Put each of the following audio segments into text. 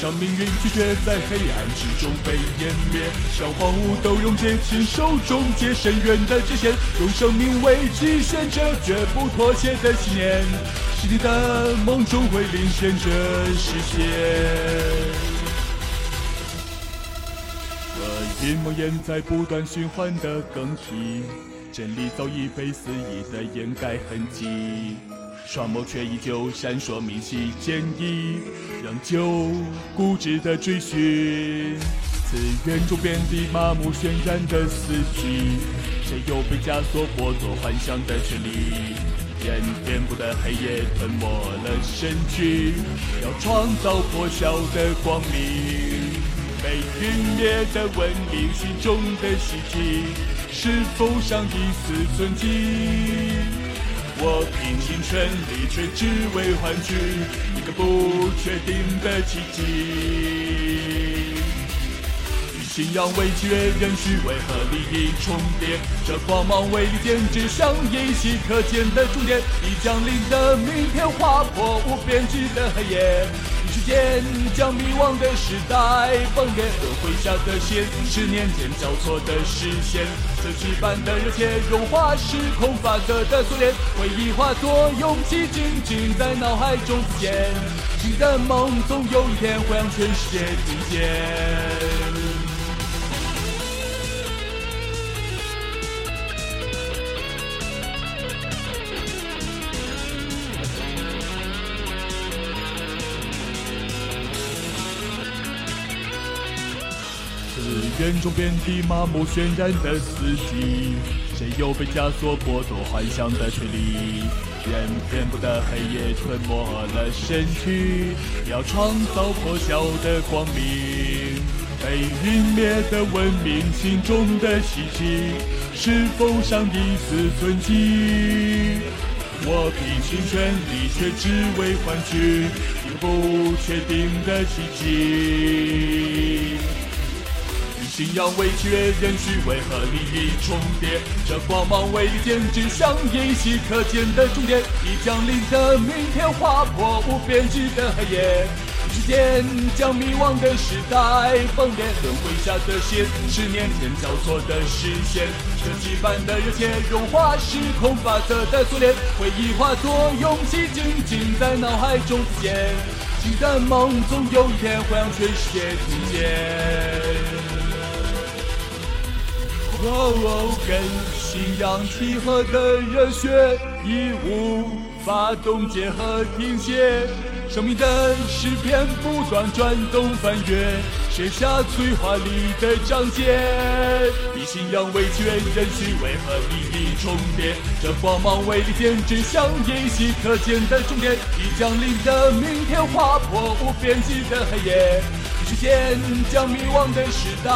像命运拒绝在黑暗之中被湮灭，像荒芜都溶解亲手终结深渊的界限，用生命为极限，这绝不妥协的信念，是你的梦终会领先着实现。这阴谋眼在不断循环的更替，真理早已被肆意的掩盖痕迹。双眸却依旧闪烁明晰，坚毅，仍旧固执的追寻。此园中遍地麻木渲染的四季，谁又被枷锁剥夺幻想的权利？任颠簸的黑夜吞没了身躯，要创造破晓的光明。被陨灭的文明，心中的希冀，是否尚一丝存迹？我拼尽全力，却只为换取一个不确定的奇迹。与信仰为契约，人虚为和利益重叠？这光芒为利剑，指向依稀可见的终点。已降临的明天，划破无边际的黑夜。时间将迷惘的时代崩裂，轮回下的线十年间交错的视线，这羁般的热切融化时空法则的锁链，回忆化作勇气，静静在脑海中浮现。新的梦总有一天会让全世界听见。眼中遍地麻木渲染的死寂，谁又被枷锁剥夺幻想的权利？任遍布的黑夜吞没了身躯，要创造破晓的光明。被陨灭的文明，心中的希冀，是否尚一丝存迹？我拼尽全力，却只为换取一个不确定的奇迹。信仰为契约，人虚为何利益重叠？这光芒为利剑，指向依稀可见的终点。已降临的明天，划破无边际的黑夜。时间将迷惘的时代崩裂，轮回下的线是年前交错的视线。这羁般的热切融化时空法则的锁链，回忆化作勇气，静静在脑海中浮现。新的梦总有一天会让全世界听见。哦，跟信仰契合的热血已无法冻结和停歇，生命的诗篇不断转动翻阅，写下最华丽的章节。以信仰为契约，人虚为何意义重叠？这光芒为利剑，指向依稀可见的终点。已降临的明天，划破无边际的黑夜。时间将迷惘的时代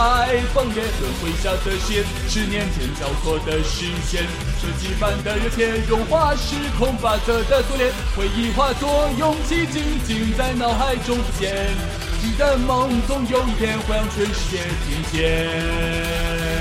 崩裂，轮回下的心，十年前交错的视线，这羁般的热切融化时空法则的锁链，回忆化作勇气，静静在脑海中浮现。你的梦总有一天会让全世界听见。